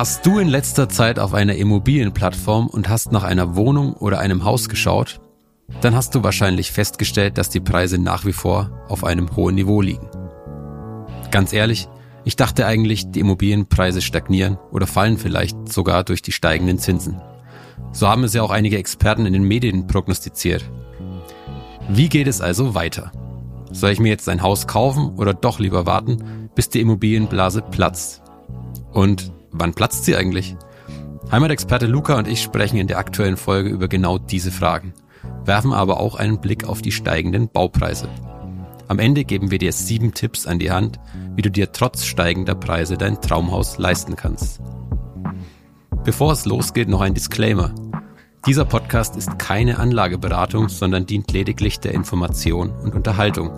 Warst du in letzter Zeit auf einer Immobilienplattform und hast nach einer Wohnung oder einem Haus geschaut? Dann hast du wahrscheinlich festgestellt, dass die Preise nach wie vor auf einem hohen Niveau liegen. Ganz ehrlich, ich dachte eigentlich, die Immobilienpreise stagnieren oder fallen vielleicht sogar durch die steigenden Zinsen. So haben es ja auch einige Experten in den Medien prognostiziert. Wie geht es also weiter? Soll ich mir jetzt ein Haus kaufen oder doch lieber warten, bis die Immobilienblase platzt? Und Wann platzt sie eigentlich? Heimatexperte Luca und ich sprechen in der aktuellen Folge über genau diese Fragen, werfen aber auch einen Blick auf die steigenden Baupreise. Am Ende geben wir dir sieben Tipps an die Hand, wie du dir trotz steigender Preise dein Traumhaus leisten kannst. Bevor es losgeht, noch ein Disclaimer. Dieser Podcast ist keine Anlageberatung, sondern dient lediglich der Information und Unterhaltung.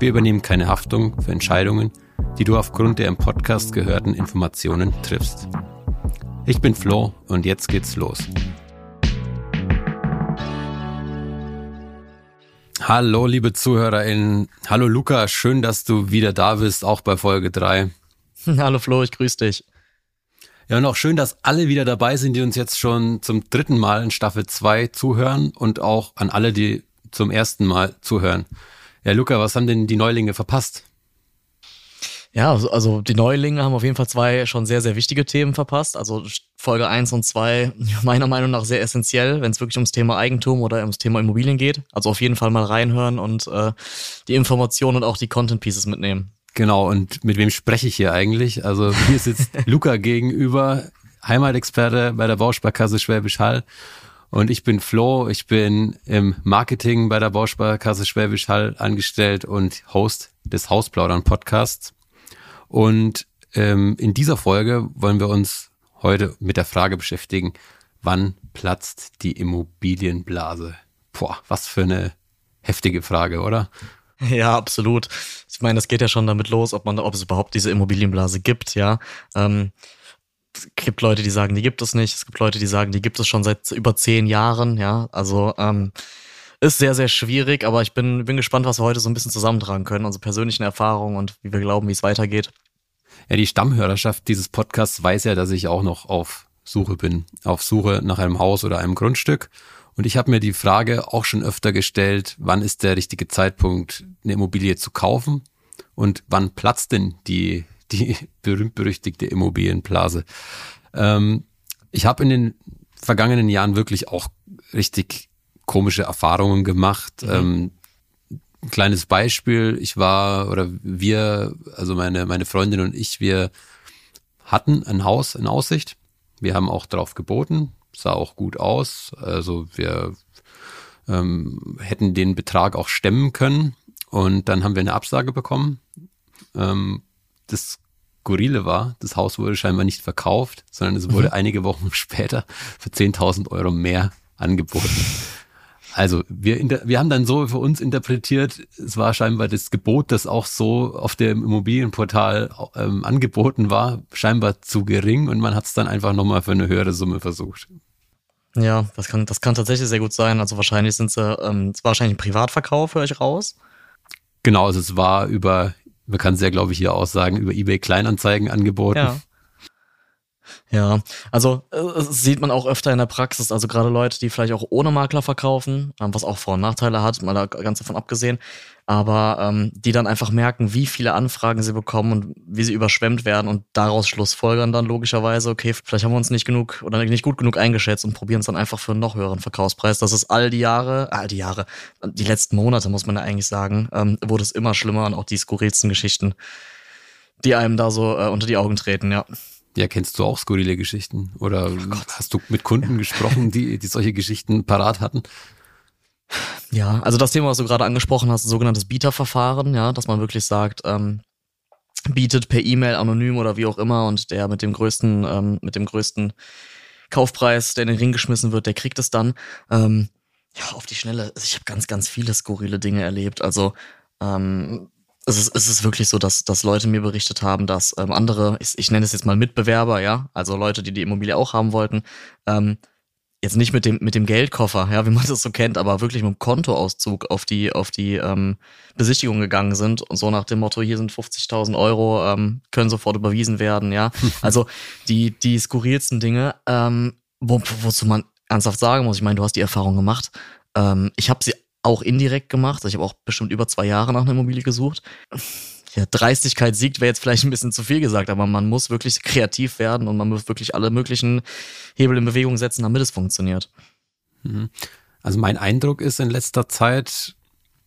Wir übernehmen keine Haftung für Entscheidungen, die du aufgrund der im Podcast gehörten Informationen triffst. Ich bin Flo und jetzt geht's los. Hallo, liebe ZuhörerInnen. Hallo Luca, schön, dass du wieder da bist, auch bei Folge 3. Hallo Flo, ich grüße dich. Ja, und auch schön, dass alle wieder dabei sind, die uns jetzt schon zum dritten Mal in Staffel 2 zuhören und auch an alle, die zum ersten Mal zuhören. Ja, Luca, was haben denn die Neulinge verpasst? Ja, also, also die Neulinge haben auf jeden Fall zwei schon sehr, sehr wichtige Themen verpasst. Also Folge eins und zwei meiner Meinung nach sehr essentiell, wenn es wirklich ums Thema Eigentum oder ums Thema Immobilien geht. Also auf jeden Fall mal reinhören und äh, die Informationen und auch die Content Pieces mitnehmen. Genau, und mit wem spreche ich hier eigentlich? Also hier sitzt Luca gegenüber, Heimatexperte bei der Bausparkasse Schwäbisch Hall. Und ich bin Flo, ich bin im Marketing bei der Bausparkasse Schwäbisch Hall angestellt und Host des Hausplaudern Podcasts. Und ähm, in dieser Folge wollen wir uns heute mit der Frage beschäftigen, wann platzt die Immobilienblase? Boah, was für eine heftige Frage, oder? Ja, absolut. Ich meine, es geht ja schon damit los, ob man, ob es überhaupt diese Immobilienblase gibt, ja. Ähm, es gibt Leute, die sagen, die gibt es nicht. Es gibt Leute, die sagen, die gibt es schon seit über zehn Jahren, ja. Also ähm, ist sehr, sehr schwierig, aber ich bin, bin gespannt, was wir heute so ein bisschen zusammentragen können, unsere persönlichen Erfahrungen und wie wir glauben, wie es weitergeht. Ja, die Stammhörerschaft dieses Podcasts weiß ja, dass ich auch noch auf Suche bin, auf Suche nach einem Haus oder einem Grundstück. Und ich habe mir die Frage auch schon öfter gestellt, wann ist der richtige Zeitpunkt, eine Immobilie zu kaufen und wann platzt denn die, die berühmt-berüchtigte Immobilienblase. Ähm, ich habe in den vergangenen Jahren wirklich auch richtig komische Erfahrungen gemacht. Mhm. Ähm, ein kleines Beispiel, ich war oder wir, also meine, meine Freundin und ich, wir hatten ein Haus in Aussicht. Wir haben auch drauf geboten, sah auch gut aus. Also wir ähm, hätten den Betrag auch stemmen können. Und dann haben wir eine Absage bekommen. Ähm, das Skurrile war, das Haus wurde scheinbar nicht verkauft, sondern es wurde mhm. einige Wochen später für 10.000 Euro mehr angeboten. Also wir, wir haben dann so für uns interpretiert, es war scheinbar das Gebot, das auch so auf dem Immobilienportal ähm, angeboten war, scheinbar zu gering und man hat es dann einfach nochmal für eine höhere Summe versucht. Ja, das kann, das kann tatsächlich sehr gut sein. Also wahrscheinlich sind sie, ähm, es war wahrscheinlich ein Privatverkauf, höre ich raus. Genau, also es war über, man kann es ja, glaube ich, hier auch sagen, über eBay Kleinanzeigen angeboten. Ja. Ja, also äh, sieht man auch öfter in der Praxis. Also gerade Leute, die vielleicht auch ohne Makler verkaufen, ähm, was auch Vor- und Nachteile hat, mal da ganz davon abgesehen, aber ähm, die dann einfach merken, wie viele Anfragen sie bekommen und wie sie überschwemmt werden und daraus Schlussfolgern dann logischerweise, okay, vielleicht haben wir uns nicht genug oder nicht gut genug eingeschätzt und probieren es dann einfach für einen noch höheren Verkaufspreis. Das ist all die Jahre, all die Jahre, die letzten Monate muss man ja eigentlich sagen, ähm, wurde es immer schlimmer und auch die skurrilsten Geschichten, die einem da so äh, unter die Augen treten, ja. Ja, kennst du auch skurrile Geschichten? Oder oh hast du mit Kunden gesprochen, die, die solche Geschichten parat hatten? Ja, also das Thema, was du gerade angesprochen hast, sogenanntes Bieterverfahren, ja, dass man wirklich sagt, ähm, bietet per E-Mail anonym oder wie auch immer und der mit dem größten, ähm, mit dem größten Kaufpreis, der in den Ring geschmissen wird, der kriegt es dann. Ähm, ja, auf die Schnelle. Also ich habe ganz, ganz viele skurrile Dinge erlebt. Also ähm, es ist, es ist wirklich so, dass, dass Leute mir berichtet haben, dass ähm, andere, ich, ich nenne es jetzt mal Mitbewerber, ja, also Leute, die die Immobilie auch haben wollten, ähm, jetzt nicht mit dem, mit dem Geldkoffer, ja, wie man das so kennt, aber wirklich mit dem Kontoauszug auf die, auf die ähm, Besichtigung gegangen sind und so nach dem Motto, hier sind 50.000 Euro, ähm, können sofort überwiesen werden, ja. Also die, die skurrilsten Dinge, ähm, wo, wozu man ernsthaft sagen muss, ich meine, du hast die Erfahrung gemacht. Ähm, ich habe sie auch indirekt gemacht. Also ich habe auch bestimmt über zwei Jahre nach einer Immobilie gesucht. Ja, Dreistigkeit siegt wäre jetzt vielleicht ein bisschen zu viel gesagt, aber man muss wirklich kreativ werden und man muss wirklich alle möglichen Hebel in Bewegung setzen, damit es funktioniert. Mhm. Also mein Eindruck ist in letzter Zeit,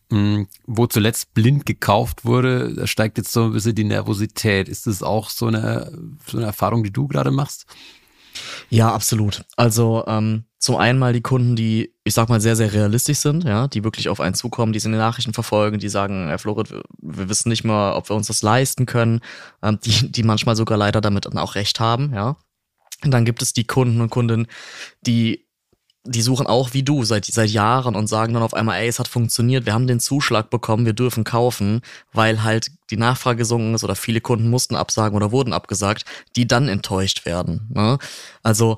hm, wo zuletzt blind gekauft wurde, da steigt jetzt so ein bisschen die Nervosität. Ist das auch so eine, so eine Erfahrung, die du gerade machst? Ja, absolut. Also ähm, zum einen mal die Kunden, die, ich sag mal, sehr, sehr realistisch sind, ja, die wirklich auf einen zukommen, die in den Nachrichten verfolgen, die sagen, Herr Florit, wir, wir wissen nicht mal, ob wir uns das leisten können, ähm, die, die manchmal sogar leider damit dann auch recht haben, ja. Und dann gibt es die Kunden und Kundinnen, die die suchen auch wie du seit, seit Jahren und sagen dann auf einmal, ey, es hat funktioniert, wir haben den Zuschlag bekommen, wir dürfen kaufen, weil halt die Nachfrage gesunken ist oder viele Kunden mussten absagen oder wurden abgesagt, die dann enttäuscht werden. Ne? Also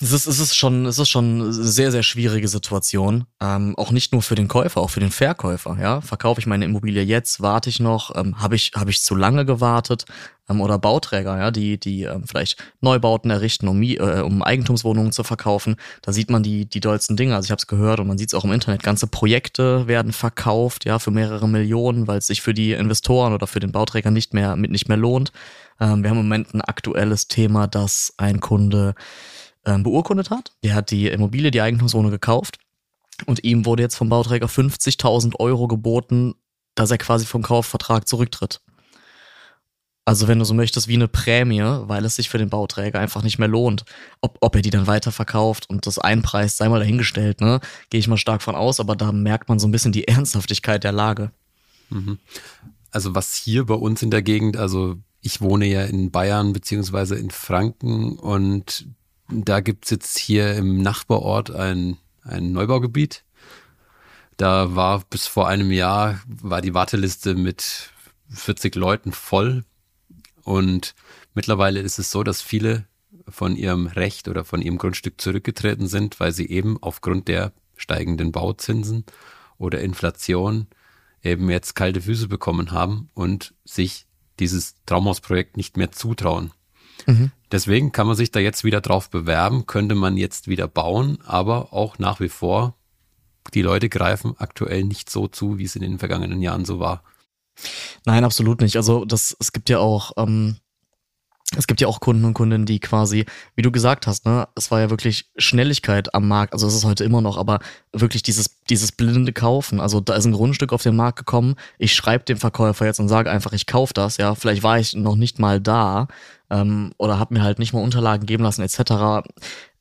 es ist, es ist schon, es ist schon eine sehr, sehr schwierige Situation. Ähm, auch nicht nur für den Käufer, auch für den Verkäufer. Ja, verkaufe ich meine Immobilie jetzt? Warte ich noch? Ähm, Habe ich, habe ich zu lange gewartet? Ähm, oder Bauträger, ja, die, die ähm, vielleicht Neubauten errichten, um, äh, um Eigentumswohnungen zu verkaufen. Da sieht man die, die dollsten Dinge. Also ich habe es gehört und man sieht es auch im Internet. Ganze Projekte werden verkauft, ja, für mehrere Millionen, weil es sich für die Investoren oder für den Bauträger nicht mehr, mit nicht mehr lohnt. Ähm, wir haben im Moment ein aktuelles Thema, dass ein Kunde beurkundet hat. Der hat die Immobilie, die Eigentumswohnung gekauft und ihm wurde jetzt vom Bauträger 50.000 Euro geboten, dass er quasi vom Kaufvertrag zurücktritt. Also wenn du so möchtest, wie eine Prämie, weil es sich für den Bauträger einfach nicht mehr lohnt. Ob, ob er die dann weiterverkauft und das einpreist, sei mal dahingestellt, ne? Gehe ich mal stark von aus, aber da merkt man so ein bisschen die Ernsthaftigkeit der Lage. Mhm. Also was hier bei uns in der Gegend, also ich wohne ja in Bayern beziehungsweise in Franken und da gibt's jetzt hier im Nachbarort ein, ein Neubaugebiet. Da war bis vor einem Jahr, war die Warteliste mit 40 Leuten voll. Und mittlerweile ist es so, dass viele von ihrem Recht oder von ihrem Grundstück zurückgetreten sind, weil sie eben aufgrund der steigenden Bauzinsen oder Inflation eben jetzt kalte Füße bekommen haben und sich dieses Traumhausprojekt nicht mehr zutrauen. Mhm. Deswegen kann man sich da jetzt wieder drauf bewerben, könnte man jetzt wieder bauen, aber auch nach wie vor, die Leute greifen aktuell nicht so zu, wie es in den vergangenen Jahren so war. Nein, absolut nicht. Also das, es gibt ja auch, ähm, es gibt ja auch Kunden und Kundinnen, die quasi, wie du gesagt hast, ne, es war ja wirklich Schnelligkeit am Markt, also es ist heute immer noch, aber wirklich dieses, dieses blinde Kaufen. Also da ist ein Grundstück auf den Markt gekommen, ich schreibe dem Verkäufer jetzt und sage einfach, ich kaufe das, ja, vielleicht war ich noch nicht mal da ähm, oder habe mir halt nicht mal Unterlagen geben lassen, etc.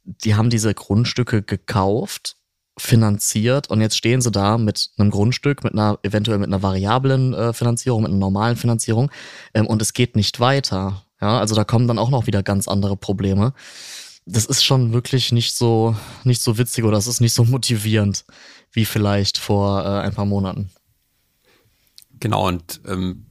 Die haben diese Grundstücke gekauft finanziert und jetzt stehen sie da mit einem Grundstück, mit einer eventuell mit einer variablen äh, Finanzierung, mit einer normalen Finanzierung ähm, und es geht nicht weiter. Ja, also da kommen dann auch noch wieder ganz andere Probleme. Das ist schon wirklich nicht so, nicht so witzig oder es ist nicht so motivierend wie vielleicht vor äh, ein paar Monaten. Genau, und ähm,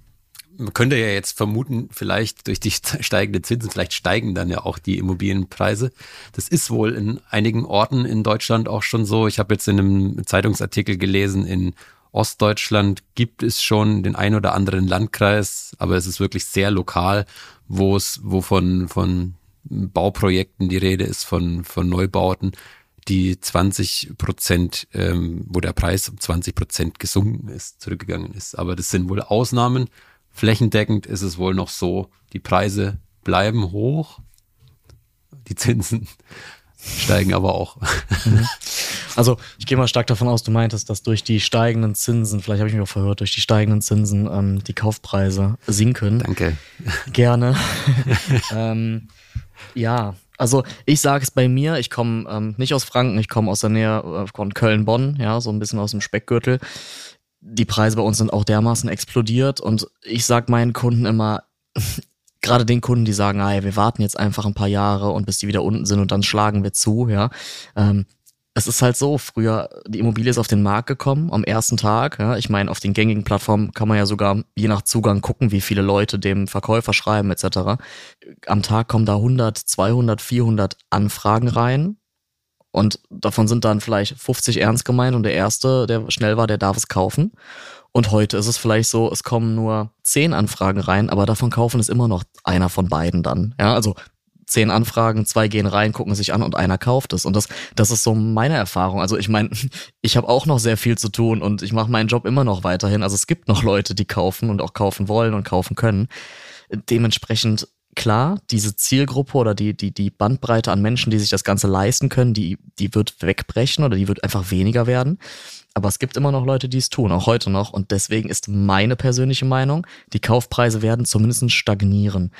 man könnte ja jetzt vermuten, vielleicht durch die steigenden Zinsen, vielleicht steigen dann ja auch die Immobilienpreise. Das ist wohl in einigen Orten in Deutschland auch schon so. Ich habe jetzt in einem Zeitungsartikel gelesen, in Ostdeutschland gibt es schon den ein oder anderen Landkreis, aber es ist wirklich sehr lokal, wo es, wo von, von Bauprojekten die Rede ist, von, von Neubauten, die 20 Prozent, ähm, wo der Preis um 20 Prozent gesunken ist, zurückgegangen ist. Aber das sind wohl Ausnahmen. Flächendeckend ist es wohl noch so, die Preise bleiben hoch, die Zinsen steigen aber auch. Mhm. Also ich gehe mal stark davon aus, du meintest, dass durch die steigenden Zinsen, vielleicht habe ich mich auch verhört, durch die steigenden Zinsen ähm, die Kaufpreise sinken. Danke. Gerne. ähm, ja, also ich sage es bei mir, ich komme ähm, nicht aus Franken, ich komme aus der Nähe äh, von Köln-Bonn, ja, so ein bisschen aus dem Speckgürtel. Die Preise bei uns sind auch dermaßen explodiert und ich sage meinen Kunden immer, gerade den Kunden, die sagen, ja, wir warten jetzt einfach ein paar Jahre und bis die wieder unten sind und dann schlagen wir zu, ja. Ähm, es ist halt so, früher, die Immobilie ist auf den Markt gekommen am ersten Tag. Ja, ich meine, auf den gängigen Plattformen kann man ja sogar je nach Zugang gucken, wie viele Leute dem Verkäufer schreiben etc. Am Tag kommen da 100, 200, 400 Anfragen rein Und davon sind dann vielleicht 50 ernst gemeint und der erste, der schnell war, der darf es kaufen. Und heute ist es vielleicht so, es kommen nur zehn Anfragen rein, aber davon kaufen ist immer noch einer von beiden dann. Ja, also zehn Anfragen, zwei gehen rein, gucken sich an und einer kauft es. Und das, das ist so meine Erfahrung. Also ich meine, ich habe auch noch sehr viel zu tun und ich mache meinen Job immer noch weiterhin. Also es gibt noch Leute, die kaufen und auch kaufen wollen und kaufen können. Dementsprechend klar, diese Zielgruppe oder die, die, die Bandbreite an Menschen, die sich das Ganze leisten können, die, die wird wegbrechen oder die wird einfach weniger werden. Aber es gibt immer noch Leute, die es tun, auch heute noch. Und deswegen ist meine persönliche Meinung, die Kaufpreise werden zumindest stagnieren.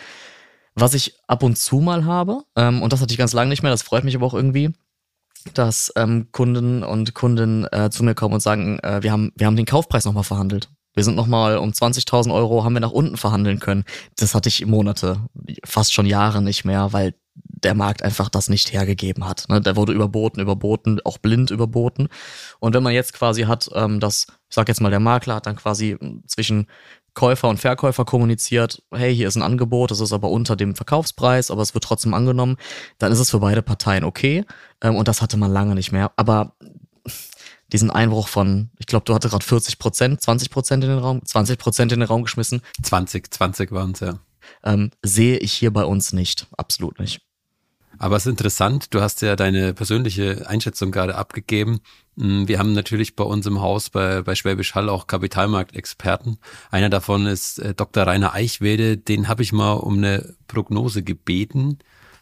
Was ich ab und zu mal habe, ähm, und das hatte ich ganz lange nicht mehr, das freut mich aber auch irgendwie, dass ähm, Kunden und Kunden äh, zu mir kommen und sagen, äh, wir, haben, wir haben den Kaufpreis nochmal verhandelt. Wir sind nochmal um 20.000 Euro, haben wir nach unten verhandeln können. Das hatte ich Monate, fast schon Jahre nicht mehr, weil der Markt einfach das nicht hergegeben hat. Ne? Der wurde überboten, überboten, auch blind überboten. Und wenn man jetzt quasi hat, ähm, dass, ich sag jetzt mal, der Makler hat dann quasi zwischen Käufer und Verkäufer kommuniziert, hey, hier ist ein Angebot, das ist aber unter dem Verkaufspreis, aber es wird trotzdem angenommen, dann ist es für beide Parteien okay. Ähm, und das hatte man lange nicht mehr. Aber diesen Einbruch von, ich glaube, du hattest gerade 40 Prozent, 20 Prozent in den Raum, 20 Prozent in den Raum geschmissen. 20, 20 waren es, ja. Ähm, sehe ich hier bei uns nicht. Absolut nicht. Aber es ist interessant, du hast ja deine persönliche Einschätzung gerade abgegeben. Mm, wir haben natürlich bei uns im Haus bei, bei Schwäbisch Hall auch Kapitalmarktexperten. Einer davon ist äh, Dr. Rainer Eichwede, den habe ich mal um eine Prognose gebeten,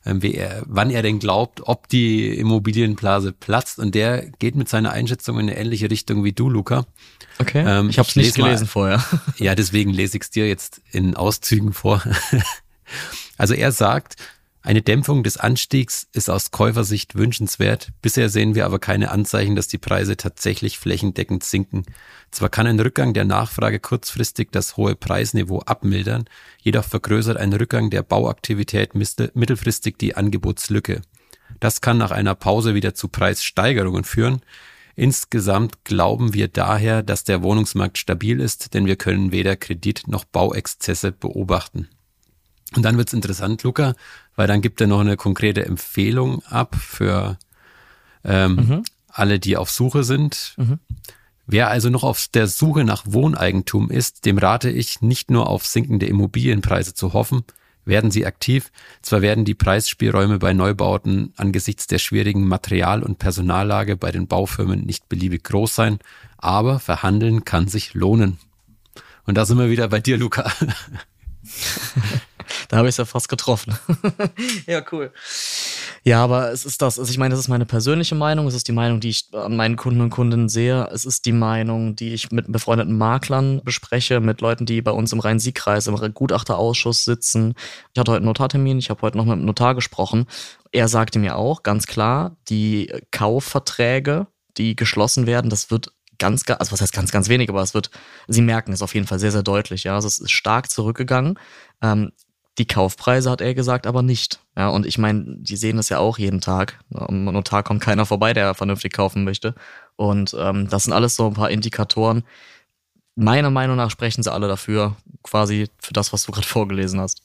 er, wann er denn glaubt, ob die Immobilienblase platzt. Und der geht mit seiner Einschätzung in eine ähnliche Richtung wie du, Luca. Okay. Ähm, ich habe es nicht gelesen mal, vorher. Ja, deswegen lese ich es dir jetzt in Auszügen vor. also er sagt, eine Dämpfung des Anstiegs ist aus Käufersicht wünschenswert. Bisher sehen wir aber keine Anzeichen, dass die Preise tatsächlich flächendeckend sinken. Zwar kann ein Rückgang der Nachfrage kurzfristig das hohe Preisniveau abmildern, jedoch vergrößert ein Rückgang der Bauaktivität mittelfristig die Angebotslücke. Das kann nach einer Pause wieder zu Preissteigerungen führen. Insgesamt glauben wir daher, dass der Wohnungsmarkt stabil ist, denn wir können weder Kredit noch Bauexzesse beobachten. Und dann wird's interessant, Luca, weil dann gibt er noch eine konkrete Empfehlung ab für ähm, mhm. alle, die auf Suche sind. Mhm. Wer also noch auf der Suche nach Wohneigentum ist, dem rate ich, nicht nur auf sinkende Immobilienpreise zu hoffen, werden sie aktiv. Zwar werden die Preisspielräume bei Neubauten angesichts der schwierigen Material- und Personallage bei den Baufirmen nicht beliebig groß sein, aber verhandeln kann sich lohnen. Und da sind wir wieder bei dir, Luca. Da habe ich es ja fast getroffen. ja, cool. Ja, aber es ist das. Also ich meine, das ist meine persönliche Meinung. Es ist die Meinung, die ich an meinen Kunden und Kundinnen sehe. Es ist die Meinung, die ich mit befreundeten Maklern bespreche, mit Leuten, die bei uns im Rhein-Sieg-Kreis im Gutachterausschuss sitzen. Ich hatte heute einen Notartermin. Ich habe heute noch mit dem Notar gesprochen. Er sagte mir auch ganz klar, die Kaufverträge, die geschlossen werden, das wird ganz, also was heißt ganz, ganz wenig, aber es wird, Sie merken es auf jeden Fall sehr, sehr deutlich, ja. Also es ist stark zurückgegangen. Ähm, die Kaufpreise hat er gesagt, aber nicht. Ja, und ich meine, die sehen das ja auch jeden Tag. Am Notar kommt keiner vorbei, der vernünftig kaufen möchte. Und ähm, das sind alles so ein paar Indikatoren. Meiner Meinung nach sprechen sie alle dafür, quasi für das, was du gerade vorgelesen hast.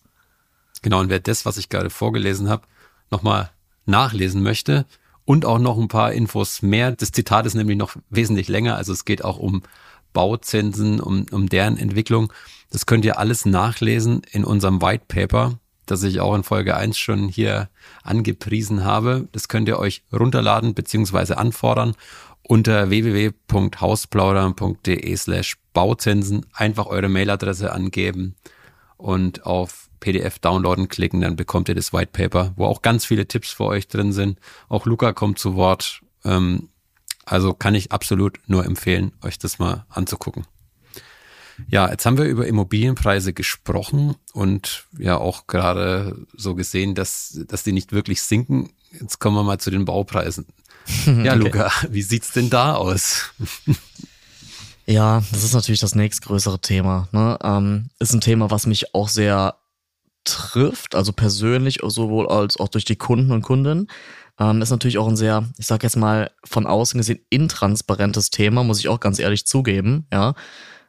Genau, und wer das, was ich gerade vorgelesen habe, nochmal nachlesen möchte und auch noch ein paar Infos mehr, das Zitat ist nämlich noch wesentlich länger, also es geht auch um Bauzinsen, um, um deren Entwicklung. Das könnt ihr alles nachlesen in unserem White Paper, das ich auch in Folge 1 schon hier angepriesen habe. Das könnt ihr euch runterladen bzw. anfordern unter www.hausplaudern.de slash Bauzinsen. Einfach eure Mailadresse angeben und auf PDF downloaden klicken, dann bekommt ihr das White Paper, wo auch ganz viele Tipps für euch drin sind. Auch Luca kommt zu Wort. Ähm, also kann ich absolut nur empfehlen, euch das mal anzugucken. Ja, jetzt haben wir über Immobilienpreise gesprochen und ja auch gerade so gesehen, dass, dass die nicht wirklich sinken. Jetzt kommen wir mal zu den Baupreisen. Ja, okay. Luca, wie sieht's denn da aus? Ja, das ist natürlich das nächstgrößere Thema. Ne? Ähm, ist ein Thema, was mich auch sehr trifft, also persönlich sowohl als auch durch die Kunden und Kundinnen. Ähm, ist natürlich auch ein sehr, ich sag jetzt mal, von außen gesehen intransparentes Thema, muss ich auch ganz ehrlich zugeben, ja.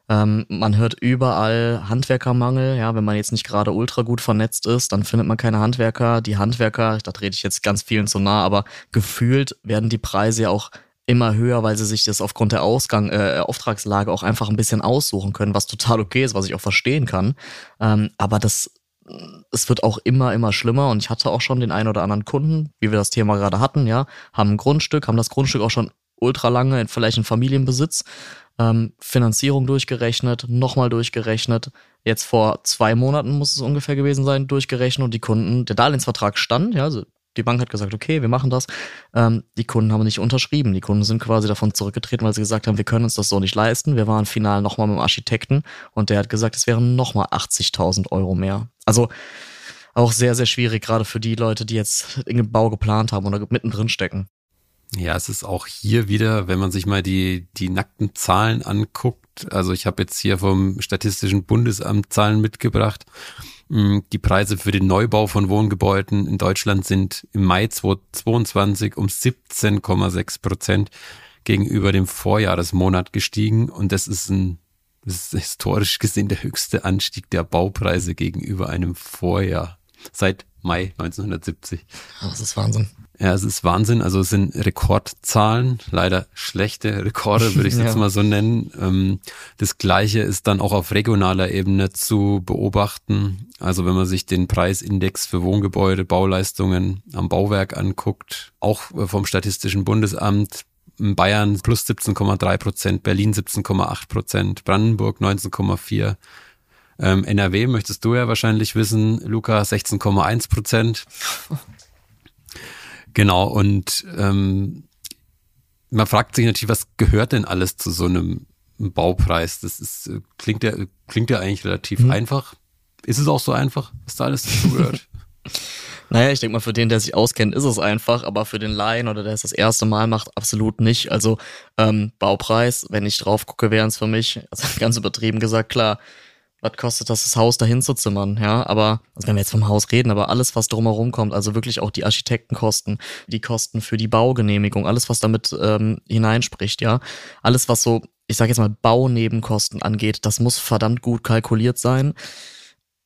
Ähm, man hört überall Handwerkermangel. Ja, wenn man jetzt nicht gerade ultra gut vernetzt ist, dann findet man keine Handwerker. Die Handwerker, da rede ich jetzt ganz vielen zu nah, aber gefühlt werden die Preise ja auch immer höher, weil sie sich das aufgrund der Ausgang, äh, Auftragslage auch einfach ein bisschen aussuchen können, was total okay ist, was ich auch verstehen kann. Ähm, aber das es wird auch immer, immer schlimmer und ich hatte auch schon den einen oder anderen Kunden, wie wir das Thema gerade hatten, ja, haben ein Grundstück, haben das Grundstück auch schon ultra lange, vielleicht in Familienbesitz, ähm, Finanzierung durchgerechnet, nochmal durchgerechnet. Jetzt vor zwei Monaten muss es ungefähr gewesen sein, durchgerechnet und die Kunden, der Darlehensvertrag stand, ja, also die Bank hat gesagt, okay, wir machen das. Ähm, die Kunden haben nicht unterschrieben. Die Kunden sind quasi davon zurückgetreten, weil sie gesagt haben, wir können uns das so nicht leisten. Wir waren final nochmal mit dem Architekten und der hat gesagt, es wären nochmal 80.000 Euro mehr. Also auch sehr, sehr schwierig, gerade für die Leute, die jetzt den Bau geplant haben oder mittendrin stecken. Ja, es ist auch hier wieder, wenn man sich mal die, die nackten Zahlen anguckt. Also ich habe jetzt hier vom Statistischen Bundesamt Zahlen mitgebracht. Mm, die Preise für den Neubau von Wohngebäuden in Deutschland sind im Mai 2022 um 17,6 Prozent gegenüber dem Vorjahresmonat gestiegen. Und das ist ein, das ist historisch gesehen der höchste Anstieg der Baupreise gegenüber einem Vorjahr seit Mai 1970. Das ist Wahnsinn. Ja, es ist Wahnsinn. Also es sind Rekordzahlen, leider schlechte Rekorde, würde ich es ja. jetzt mal so nennen. Ähm, das Gleiche ist dann auch auf regionaler Ebene zu beobachten. Also wenn man sich den Preisindex für Wohngebäude, Bauleistungen am Bauwerk anguckt, auch vom Statistischen Bundesamt, Bayern plus 17,3 Prozent, Berlin 17,8 Prozent, Brandenburg 19,4 ähm, NRW möchtest du ja wahrscheinlich wissen, Luca 16,1 Prozent. Genau, und ähm, man fragt sich natürlich, was gehört denn alles zu so einem Baupreis? Das ist, äh, klingt ja, klingt ja eigentlich relativ hm. einfach. Ist es auch so einfach, was da alles dazugehört? Naja, ich denke mal, für den, der sich auskennt, ist es einfach, aber für den Laien oder der es das erste Mal macht, absolut nicht. Also ähm, Baupreis, wenn ich drauf gucke, wären es für mich, also ganz übertrieben gesagt, klar, was kostet das, das Haus dahin zu zimmern, ja, aber, also wenn wir jetzt vom Haus reden, aber alles, was drumherum kommt, also wirklich auch die Architektenkosten, die Kosten für die Baugenehmigung, alles, was damit ähm, hineinspricht, ja, alles, was so, ich sage jetzt mal, Baunebenkosten angeht, das muss verdammt gut kalkuliert sein.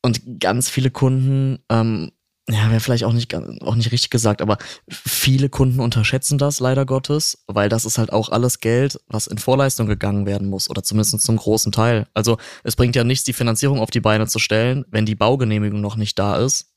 Und ganz viele Kunden ähm, ja, wäre vielleicht auch nicht, auch nicht richtig gesagt, aber viele Kunden unterschätzen das leider Gottes, weil das ist halt auch alles Geld, was in Vorleistung gegangen werden muss oder zumindest zum großen Teil. Also es bringt ja nichts, die Finanzierung auf die Beine zu stellen, wenn die Baugenehmigung noch nicht da ist.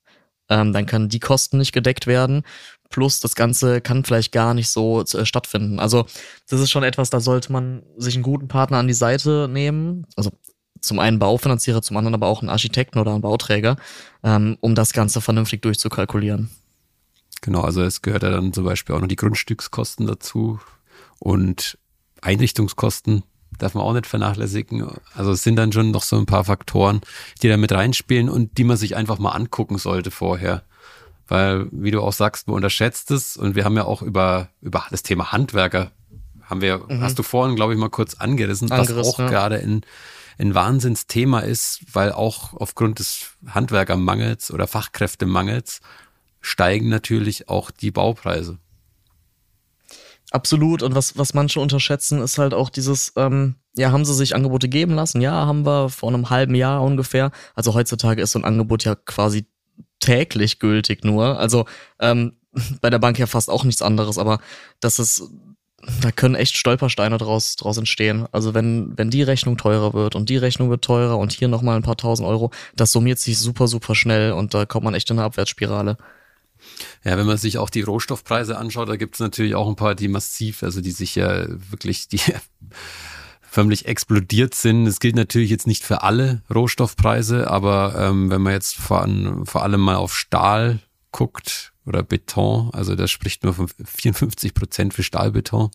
Ähm, dann können die Kosten nicht gedeckt werden. Plus das Ganze kann vielleicht gar nicht so äh, stattfinden. Also das ist schon etwas, da sollte man sich einen guten Partner an die Seite nehmen. Also zum einen Baufinanzierer, zum anderen aber auch einen Architekten oder einen Bauträger, ähm, um das Ganze vernünftig durchzukalkulieren. Genau, also es gehört ja dann zum Beispiel auch noch die Grundstückskosten dazu und Einrichtungskosten darf man auch nicht vernachlässigen. Also es sind dann schon noch so ein paar Faktoren, die da mit reinspielen und die man sich einfach mal angucken sollte vorher. Weil, wie du auch sagst, man unterschätzt es und wir haben ja auch über, über das Thema Handwerker, haben wir, mhm. hast du vorhin, glaube ich, mal kurz angerissen, angerissen was auch ja. gerade in ein Wahnsinnsthema ist, weil auch aufgrund des Handwerkermangels oder Fachkräftemangels steigen natürlich auch die Baupreise. Absolut. Und was, was manche unterschätzen, ist halt auch dieses, ähm, ja, haben sie sich Angebote geben lassen? Ja, haben wir vor einem halben Jahr ungefähr. Also heutzutage ist so ein Angebot ja quasi täglich gültig nur. Also ähm, bei der Bank ja fast auch nichts anderes, aber das ist da können echt Stolpersteine draus, draus entstehen. Also wenn, wenn die Rechnung teurer wird und die Rechnung wird teurer und hier nochmal ein paar tausend Euro, das summiert sich super, super schnell und da kommt man echt in eine Abwärtsspirale. Ja, wenn man sich auch die Rohstoffpreise anschaut, da gibt es natürlich auch ein paar, die massiv, also die sich ja wirklich, die förmlich explodiert sind. Es gilt natürlich jetzt nicht für alle Rohstoffpreise, aber ähm, wenn man jetzt vor, vor allem mal auf Stahl guckt, oder Beton, also da spricht man von 54 Prozent für Stahlbeton.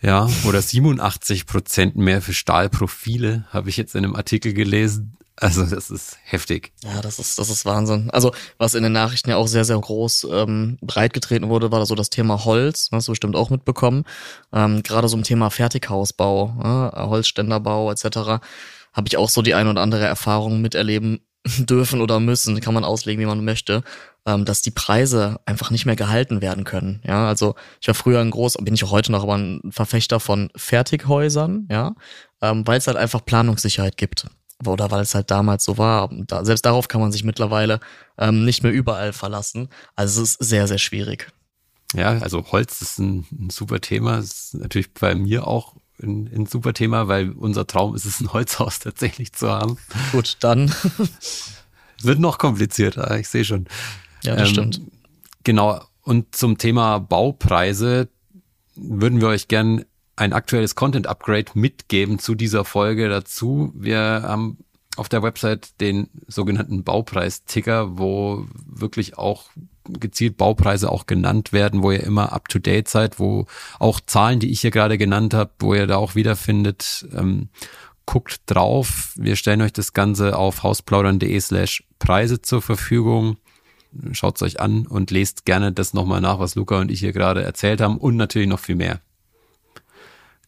Ja, oder 87 Prozent mehr für Stahlprofile, habe ich jetzt in einem Artikel gelesen. Also das ist heftig. Ja, das ist, das ist Wahnsinn. Also was in den Nachrichten ja auch sehr, sehr groß ähm, breitgetreten wurde, war so das Thema Holz. Hast du bestimmt auch mitbekommen. Ähm, Gerade so im Thema Fertighausbau, äh, Holzständerbau etc. habe ich auch so die ein oder andere Erfahrung miterleben dürfen oder müssen, kann man auslegen, wie man möchte. Ähm, dass die Preise einfach nicht mehr gehalten werden können. Ja, also ich war früher ein groß, bin ich auch heute noch, aber ein Verfechter von Fertighäusern, ja, ähm, weil es halt einfach Planungssicherheit gibt. Oder weil es halt damals so war. Da, selbst darauf kann man sich mittlerweile ähm, nicht mehr überall verlassen. Also es ist sehr, sehr schwierig. Ja, also Holz ist ein, ein super Thema. Das ist natürlich bei mir auch ein, ein super Thema, weil unser Traum ist es, ein Holzhaus tatsächlich zu haben. Gut, dann. Wird noch komplizierter, ich sehe schon. Ja, das ähm, stimmt. Genau. Und zum Thema Baupreise würden wir euch gern ein aktuelles Content Upgrade mitgeben zu dieser Folge dazu. Wir haben auf der Website den sogenannten Baupreisticker, wo wirklich auch gezielt Baupreise auch genannt werden, wo ihr immer up to date seid, wo auch Zahlen, die ich hier gerade genannt habe, wo ihr da auch wiederfindet. Ähm, guckt drauf. Wir stellen euch das Ganze auf hausplaudern.de slash Preise zur Verfügung. Schaut es euch an und lest gerne das nochmal nach, was Luca und ich hier gerade erzählt haben und natürlich noch viel mehr.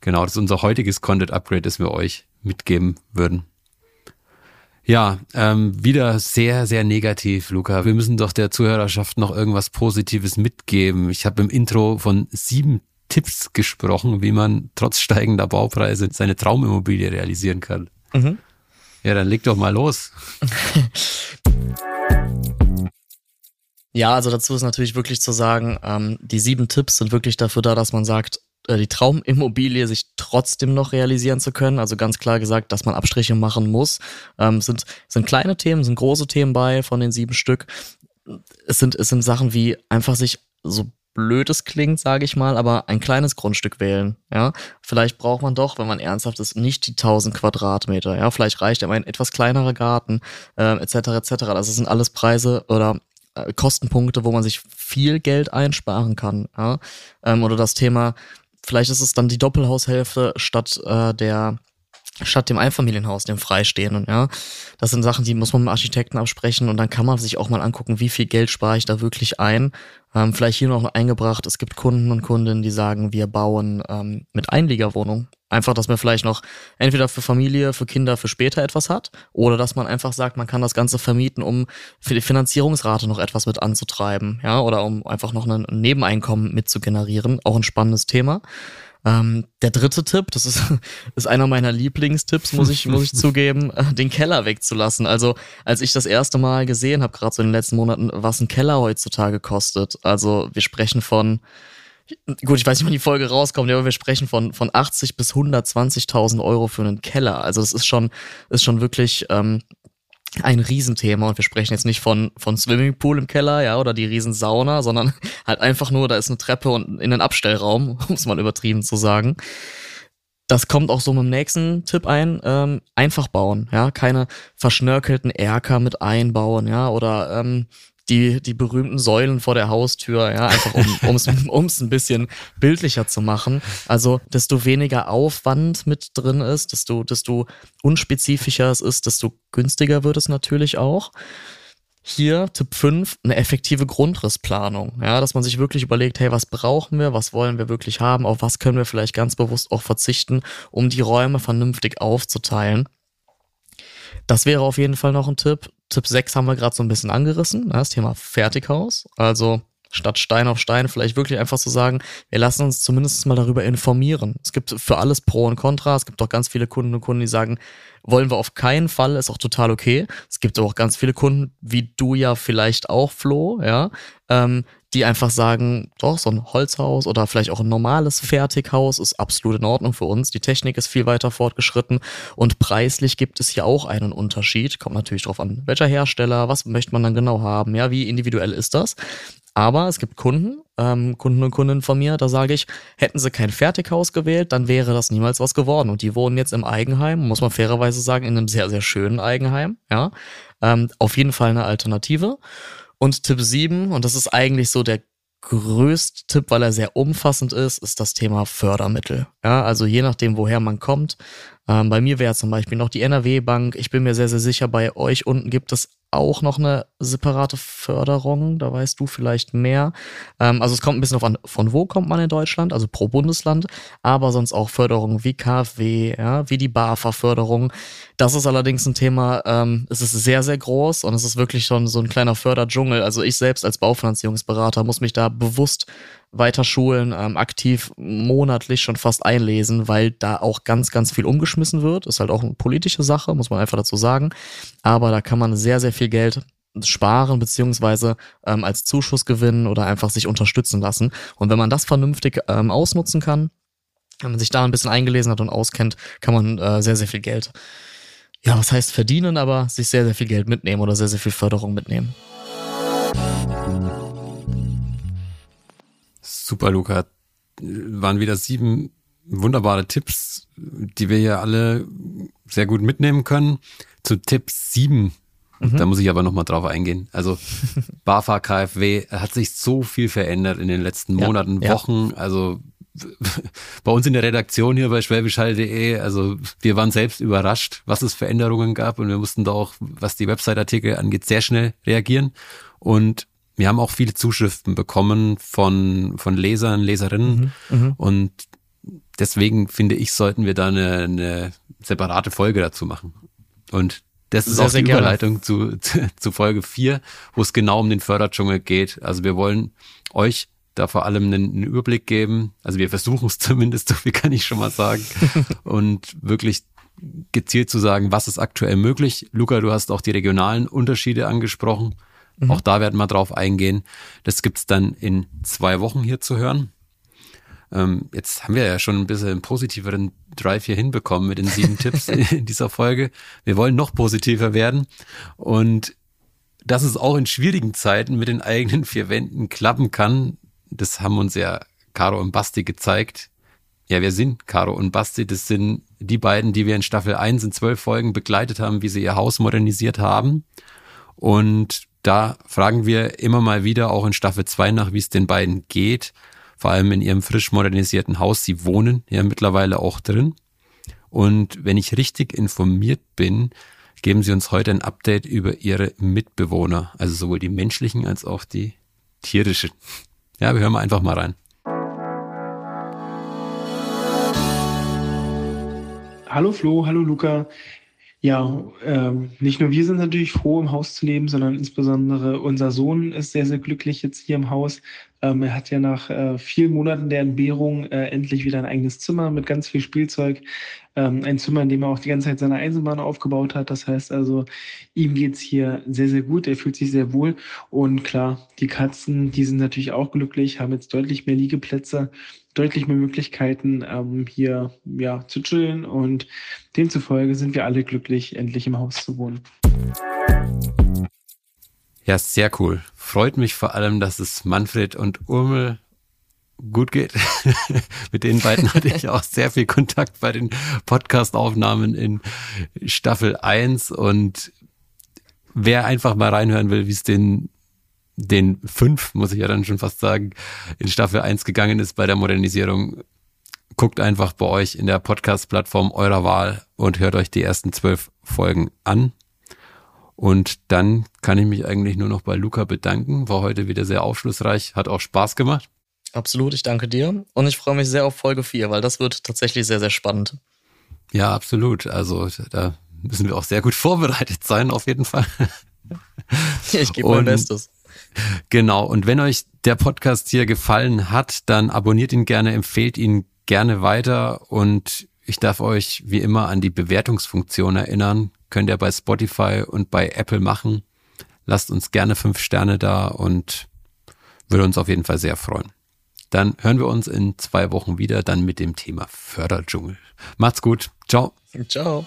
Genau, das ist unser heutiges Content Upgrade, das wir euch mitgeben würden. Ja, ähm, wieder sehr, sehr negativ, Luca. Wir müssen doch der Zuhörerschaft noch irgendwas Positives mitgeben. Ich habe im Intro von sieben Tipps gesprochen, wie man trotz steigender Baupreise seine Traumimmobilie realisieren kann. Mhm. Ja, dann leg doch mal los. Ja, also dazu ist natürlich wirklich zu sagen, ähm, die sieben Tipps sind wirklich dafür da, dass man sagt, äh, die Traumimmobilie sich trotzdem noch realisieren zu können. Also ganz klar gesagt, dass man Abstriche machen muss. Ähm, sind, sind kleine Themen, sind große Themen bei von den sieben Stück. Es sind, es sind Sachen wie einfach sich so blöd es klingt, sage ich mal, aber ein kleines Grundstück wählen. Ja, vielleicht braucht man doch, wenn man ernsthaft ist, nicht die 1000 Quadratmeter. Ja, vielleicht reicht aber ein etwas kleinerer Garten äh, etc. etc. Das sind alles Preise oder äh, Kostenpunkte, wo man sich viel Geld einsparen kann. Ja? Ähm, oder das Thema Vielleicht ist es dann die Doppelhaushälfte statt äh, der statt dem Einfamilienhaus, dem Freistehenden, ja. Das sind Sachen, die muss man mit Architekten absprechen und dann kann man sich auch mal angucken, wie viel Geld spare ich da wirklich ein. Ähm, vielleicht hier noch eingebracht, es gibt Kunden und Kundinnen, die sagen, wir bauen ähm, mit Einliegerwohnung. Einfach, dass man vielleicht noch entweder für Familie, für Kinder, für später etwas hat oder dass man einfach sagt, man kann das Ganze vermieten, um für die Finanzierungsrate noch etwas mit anzutreiben, ja, oder um einfach noch ein Nebeneinkommen mit zu generieren. Auch ein spannendes Thema. Ähm, der dritte Tipp, das ist, ist einer meiner Lieblingstipps, muss ich, muss ich zugeben, äh, den Keller wegzulassen. Also als ich das erste Mal gesehen habe, gerade so in den letzten Monaten, was ein Keller heutzutage kostet. Also wir sprechen von, gut, ich weiß nicht, wann die Folge rauskommt, aber wir sprechen von, von 80 bis 120.000 Euro für einen Keller. Also das ist schon, ist schon wirklich ähm, ein Riesenthema und wir sprechen jetzt nicht von, von Swimmingpool im Keller, ja, oder die Riesensauna, sondern halt einfach nur, da ist eine Treppe und in den Abstellraum, um es mal übertrieben zu sagen. Das kommt auch so mit dem nächsten Tipp ein, ähm, einfach bauen, ja, keine verschnörkelten Erker mit einbauen, ja, oder ähm, die, die berühmten Säulen vor der Haustür, ja, einfach um es um's ein bisschen bildlicher zu machen. Also, desto weniger Aufwand mit drin ist, desto, desto unspezifischer es ist, desto günstiger wird es natürlich auch. Hier Tipp 5, eine effektive Grundrissplanung. Ja, dass man sich wirklich überlegt, hey, was brauchen wir, was wollen wir wirklich haben, auf was können wir vielleicht ganz bewusst auch verzichten, um die Räume vernünftig aufzuteilen. Das wäre auf jeden Fall noch ein Tipp. Tipp 6 haben wir gerade so ein bisschen angerissen, ne, das Thema Fertighaus. Also statt Stein auf Stein vielleicht wirklich einfach zu so sagen, wir lassen uns zumindest mal darüber informieren. Es gibt für alles Pro und Contra. Es gibt auch ganz viele Kunden und Kunden, die sagen, wollen wir auf keinen Fall, ist auch total okay. Es gibt auch ganz viele Kunden, wie du ja vielleicht auch, Flo, ja, ähm, die einfach sagen, doch, so ein Holzhaus oder vielleicht auch ein normales Fertighaus ist absolut in Ordnung für uns. Die Technik ist viel weiter fortgeschritten und preislich gibt es hier auch einen Unterschied. Kommt natürlich drauf an, welcher Hersteller, was möchte man dann genau haben, ja, wie individuell ist das. Aber es gibt Kunden, ähm, Kunden und Kundinnen von mir, da sage ich, hätten sie kein Fertighaus gewählt, dann wäre das niemals was geworden. Und die wohnen jetzt im Eigenheim, muss man fairerweise sagen, in einem sehr, sehr schönen Eigenheim. Ja, ähm, auf jeden Fall eine Alternative. Und Tipp 7, und das ist eigentlich so der größte Tipp, weil er sehr umfassend ist, ist das Thema Fördermittel. Ja, also je nachdem, woher man kommt. Ähm, bei mir wäre zum Beispiel noch die NRW-Bank. Ich bin mir sehr, sehr sicher, bei euch unten gibt es auch noch eine separate Förderung. Da weißt du vielleicht mehr. Ähm, also es kommt ein bisschen auf an, von wo kommt man in Deutschland, also pro Bundesland, aber sonst auch Förderungen wie KfW, ja, wie die BAFA-Förderung. Das ist allerdings ein Thema, ähm, es ist sehr, sehr groß und es ist wirklich schon so ein kleiner Förderdschungel. Also ich selbst als Baufinanzierungsberater muss mich da bewusst weiter schulen, ähm, aktiv monatlich schon fast einlesen, weil da auch ganz, ganz viel umgeschmissen wird. Ist halt auch eine politische Sache, muss man einfach dazu sagen. Aber da kann man sehr, sehr viel Geld sparen beziehungsweise ähm, als Zuschuss gewinnen oder einfach sich unterstützen lassen. Und wenn man das vernünftig ähm, ausnutzen kann, wenn man sich da ein bisschen eingelesen hat und auskennt, kann man äh, sehr, sehr viel Geld, ja, was heißt verdienen, aber sich sehr, sehr viel Geld mitnehmen oder sehr, sehr viel Förderung mitnehmen. Super, Luca. Waren wieder sieben wunderbare Tipps, die wir hier alle sehr gut mitnehmen können. Zu Tipp sieben, mhm. da muss ich aber nochmal drauf eingehen. Also BAFA, KfW, hat sich so viel verändert in den letzten Monaten, ja, Wochen. Ja. Also bei uns in der Redaktion hier bei schwäbischhall.de, also wir waren selbst überrascht, was es für Änderungen gab und wir mussten da auch, was die Website-Artikel angeht, sehr schnell reagieren. Und wir haben auch viele Zuschriften bekommen von, von Lesern, Leserinnen mhm, mhm, und deswegen finde ich, sollten wir da eine, eine separate Folge dazu machen. Und das ist sehr, auch die Überleitung zu, zu, zu Folge 4, wo es genau um den Förderdschungel geht. Also wir wollen euch da vor allem einen, einen Überblick geben. Also wir versuchen es zumindest, so viel kann ich schon mal sagen. und wirklich gezielt zu sagen, was ist aktuell möglich. Luca, du hast auch die regionalen Unterschiede angesprochen. Mhm. Auch da werden wir drauf eingehen. Das gibt's dann in zwei Wochen hier zu hören. Ähm, jetzt haben wir ja schon ein bisschen einen positiveren Drive hier hinbekommen mit den sieben Tipps in dieser Folge. Wir wollen noch positiver werden. Und dass es auch in schwierigen Zeiten mit den eigenen vier Wänden klappen kann, das haben uns ja Caro und Basti gezeigt. Ja, wir sind Caro und Basti. Das sind die beiden, die wir in Staffel 1 in zwölf Folgen begleitet haben, wie sie ihr Haus modernisiert haben. Und da fragen wir immer mal wieder auch in Staffel 2 nach, wie es den beiden geht. Vor allem in ihrem frisch modernisierten Haus. Sie wohnen ja mittlerweile auch drin. Und wenn ich richtig informiert bin, geben sie uns heute ein Update über ihre Mitbewohner. Also sowohl die menschlichen als auch die tierischen. Ja, wir hören mal einfach mal rein. Hallo Flo, hallo Luca. Ja, ähm, nicht nur wir sind natürlich froh, im Haus zu leben, sondern insbesondere unser Sohn ist sehr, sehr glücklich jetzt hier im Haus. Ähm, er hat ja nach äh, vielen Monaten der Entbehrung äh, endlich wieder ein eigenes Zimmer mit ganz viel Spielzeug. Ähm, ein Zimmer, in dem er auch die ganze Zeit seine Eisenbahn aufgebaut hat. Das heißt also, ihm geht's hier sehr, sehr gut. Er fühlt sich sehr wohl. Und klar, die Katzen, die sind natürlich auch glücklich, haben jetzt deutlich mehr Liegeplätze deutlich mehr Möglichkeiten, ähm, hier ja, zu chillen und demzufolge sind wir alle glücklich, endlich im Haus zu wohnen. Ja, sehr cool. Freut mich vor allem, dass es Manfred und Urmel gut geht. Mit den beiden hatte ich auch sehr viel Kontakt bei den Podcast-Aufnahmen in Staffel 1 und wer einfach mal reinhören will, wie es den den fünf, muss ich ja dann schon fast sagen, in Staffel eins gegangen ist bei der Modernisierung, guckt einfach bei euch in der Podcast-Plattform eurer Wahl und hört euch die ersten zwölf Folgen an. Und dann kann ich mich eigentlich nur noch bei Luca bedanken. War heute wieder sehr aufschlussreich, hat auch Spaß gemacht. Absolut, ich danke dir. Und ich freue mich sehr auf Folge 4, weil das wird tatsächlich sehr, sehr spannend. Ja, absolut. Also da müssen wir auch sehr gut vorbereitet sein, auf jeden Fall. Ich gebe mein Bestes. Genau. Und wenn euch der Podcast hier gefallen hat, dann abonniert ihn gerne, empfehlt ihn gerne weiter und ich darf euch wie immer an die Bewertungsfunktion erinnern. Könnt ihr bei Spotify und bei Apple machen. Lasst uns gerne fünf Sterne da und würde uns auf jeden Fall sehr freuen. Dann hören wir uns in zwei Wochen wieder, dann mit dem Thema Förderdschungel. Macht's gut. Ciao. Ciao.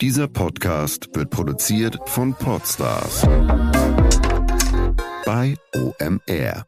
Dieser Podcast wird produziert von Podstars bei OMR.